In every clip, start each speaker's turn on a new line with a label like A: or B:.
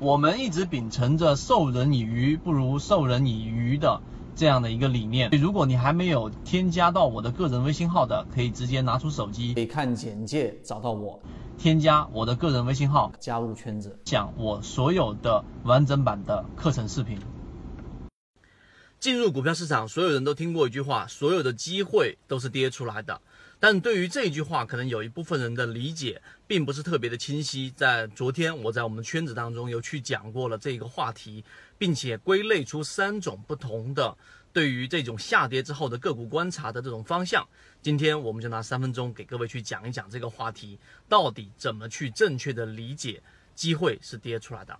A: 我们一直秉承着授人以鱼不如授人以渔的这样的一个理念。如果你还没有添加到我的个人微信号的，可以直接拿出手机，
B: 可以看简介找到我，
A: 添加我的个人微信号，
B: 加入圈子，
A: 讲我所有的完整版的课程视频。
C: 进入股票市场，所有人都听过一句话：所有的机会都是跌出来的。但对于这句话，可能有一部分人的理解并不是特别的清晰。在昨天，我在我们圈子当中有去讲过了这个话题，并且归类出三种不同的对于这种下跌之后的个股观察的这种方向。今天我们就拿三分钟给各位去讲一讲这个话题，到底怎么去正确的理解机会是跌出来的。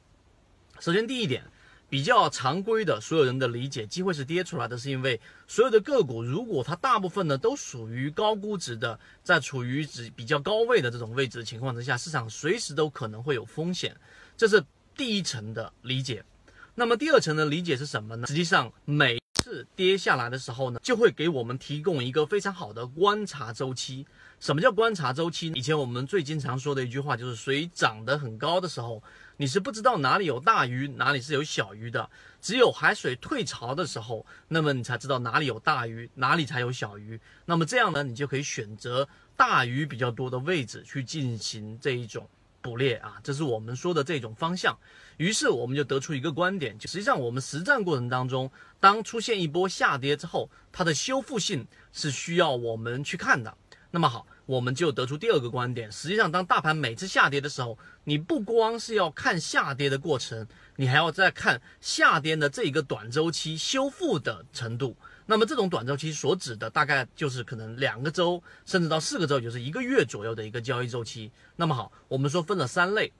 C: 首先，第一点。比较常规的，所有人的理解，机会是跌出来的，是因为所有的个股，如果它大部分呢都属于高估值的，在处于指比较高位的这种位置的情况之下，市场随时都可能会有风险，这是第一层的理解。那么第二层的理解是什么呢？实际上每跌下来的时候呢，就会给我们提供一个非常好的观察周期。什么叫观察周期？以前我们最经常说的一句话就是，水涨得很高的时候。你是不知道哪里有大鱼，哪里是有小鱼的。只有海水退潮的时候，那么你才知道哪里有大鱼，哪里才有小鱼。那么这样呢，你就可以选择大鱼比较多的位置去进行这一种捕猎啊，这是我们说的这种方向。于是我们就得出一个观点，就实际上我们实战过程当中，当出现一波下跌之后，它的修复性是需要我们去看的。那么好。我们就得出第二个观点，实际上，当大盘每次下跌的时候，你不光是要看下跌的过程，你还要再看下跌的这一个短周期修复的程度。那么，这种短周期所指的大概就是可能两个周，甚至到四个周，就是一个月左右的一个交易周期。那么好，我们说分了三类，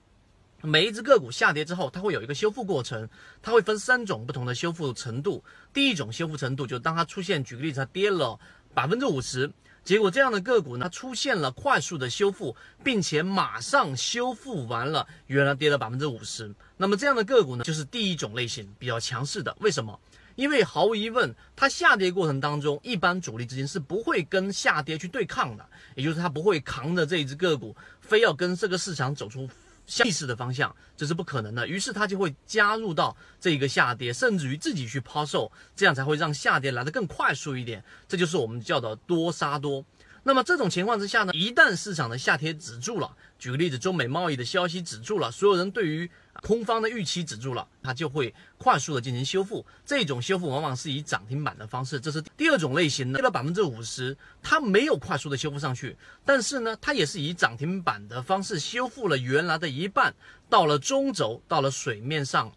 C: 每一只个股下跌之后，它会有一个修复过程，它会分三种不同的修复程度。第一种修复程度，就当它出现，举个例子，它跌了百分之五十。结果这样的个股呢，出现了快速的修复，并且马上修复完了，原来跌了百分之五十。那么这样的个股呢，就是第一种类型比较强势的。为什么？因为毫无疑问，它下跌过程当中，一般主力资金是不会跟下跌去对抗的，也就是它不会扛着这一只个股，非要跟这个市场走出。逆势的方向，这是不可能的。于是它就会加入到这一个下跌，甚至于自己去抛售，这样才会让下跌来得更快速一点。这就是我们叫的多杀多。那么这种情况之下呢，一旦市场的下跌止住了，举个例子，中美贸易的消息止住了，所有人对于空方的预期止住了，它就会快速的进行修复。这种修复往往是以涨停板的方式，这是第二种类型的，跌了百分之五十，它没有快速的修复上去，但是呢，它也是以涨停板的方式修复了原来的一半，到了中轴，到了水面上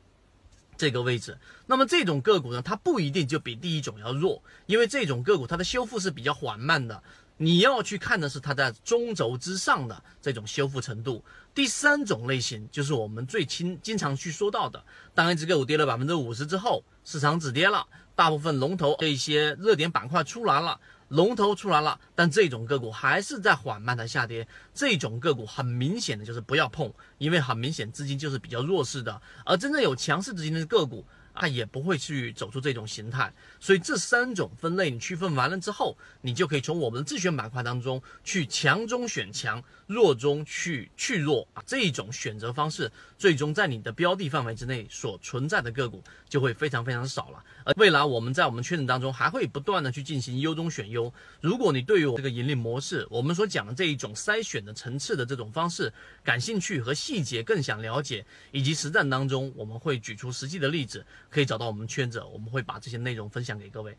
C: 这个位置。那么这种个股呢，它不一定就比第一种要弱，因为这种个股它的修复是比较缓慢的。你要去看的是它在中轴之上的这种修复程度。第三种类型就是我们最经经常去说到的，当一只个股跌了百分之五十之后，市场止跌了，大部分龙头这些热点板块出来了，龙头出来了，但这种个股还是在缓慢的下跌。这种个股很明显的就是不要碰，因为很明显资金就是比较弱势的，而真正有强势资金的个股。啊，也不会去走出这种形态，所以这三种分类你区分完了之后，你就可以从我们的自选板块当中去强中选强，弱中去去弱啊，这一种选择方式，最终在你的标的范围之内所存在的个股就会非常非常少了。而未来我们在我们圈子当中还会不断的去进行优中选优。如果你对于我这个盈利模式，我们所讲的这一种筛选的层次的这种方式感兴趣和细节更想了解，以及实战当中我们会举出实际的例子。可以找到我们圈子，我们会把这些内容分享给各位。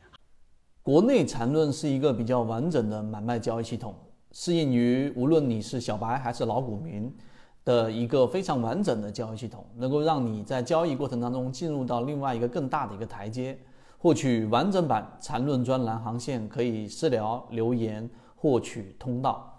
B: 国内缠论是一个比较完整的买卖交易系统，适应于无论你是小白还是老股民的一个非常完整的交易系统，能够让你在交易过程当中进入到另外一个更大的一个台阶。获取完整版缠论专栏航线，可以私聊留言获取通道。